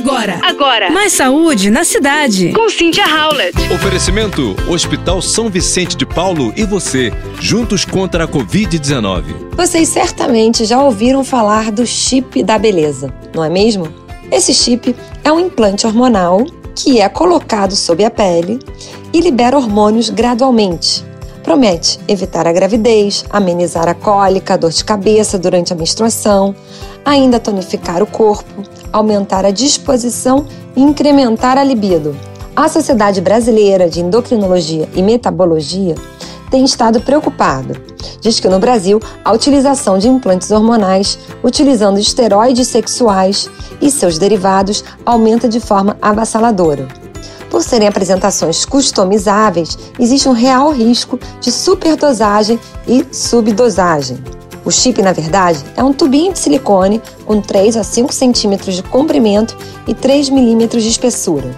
Agora. Agora. Mais saúde na cidade. Com Cynthia Howlett. Oferecimento: Hospital São Vicente de Paulo e você, juntos contra a Covid-19. Vocês certamente já ouviram falar do chip da beleza, não é mesmo? Esse chip é um implante hormonal que é colocado sob a pele e libera hormônios gradualmente. Promete evitar a gravidez, amenizar a cólica, dor de cabeça durante a menstruação, ainda tonificar o corpo, aumentar a disposição e incrementar a libido. A Sociedade Brasileira de Endocrinologia e Metabologia tem estado preocupada. Diz que no Brasil, a utilização de implantes hormonais, utilizando esteroides sexuais e seus derivados, aumenta de forma avassaladora. Por serem apresentações customizáveis, existe um real risco de superdosagem e subdosagem. O chip, na verdade, é um tubinho de silicone com 3 a 5 centímetros de comprimento e 3 milímetros de espessura.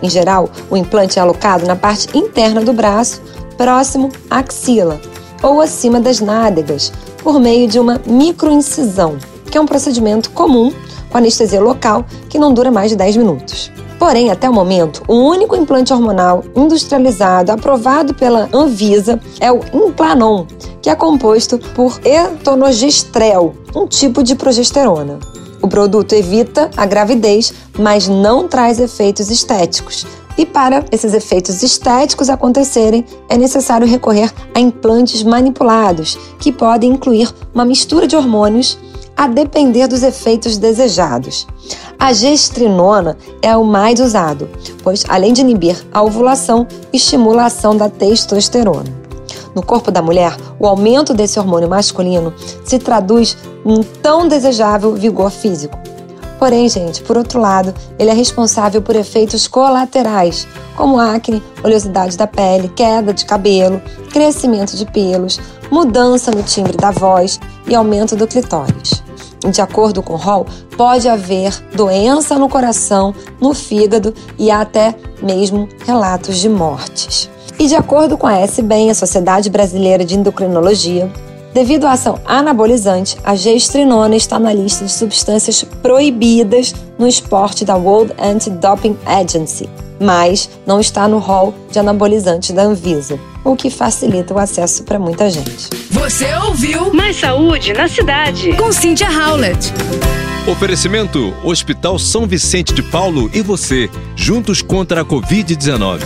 Em geral, o implante é alocado na parte interna do braço, próximo à axila ou acima das nádegas, por meio de uma microincisão, que é um procedimento comum com anestesia local que não dura mais de 10 minutos. Porém, até o momento, o único implante hormonal industrializado aprovado pela Anvisa é o Implanon, que é composto por etonogestrel, um tipo de progesterona. O produto evita a gravidez, mas não traz efeitos estéticos. E para esses efeitos estéticos acontecerem, é necessário recorrer a implantes manipulados, que podem incluir uma mistura de hormônios a depender dos efeitos desejados. A gestrinona é o mais usado, pois além de inibir a ovulação, estimula a ação da testosterona. No corpo da mulher, o aumento desse hormônio masculino se traduz num tão desejável vigor físico. Porém, gente, por outro lado, ele é responsável por efeitos colaterais, como acne, oleosidade da pele, queda de cabelo, crescimento de pelos, mudança no timbre da voz e aumento do clitóris. De acordo com Hall, pode haver doença no coração, no fígado e até mesmo relatos de mortes. E de acordo com a SBEM, a Sociedade Brasileira de Endocrinologia, devido à ação anabolizante, a gestrinona está na lista de substâncias proibidas no esporte da World Anti-Doping Agency, mas não está no rol de anabolizantes da Anvisa, o que facilita o acesso para muita gente. Você ouviu Mais saúde na cidade. com Cynthia Howlett. Oferecimento: Hospital São Vicente de Paulo e você, juntos contra a Covid-19.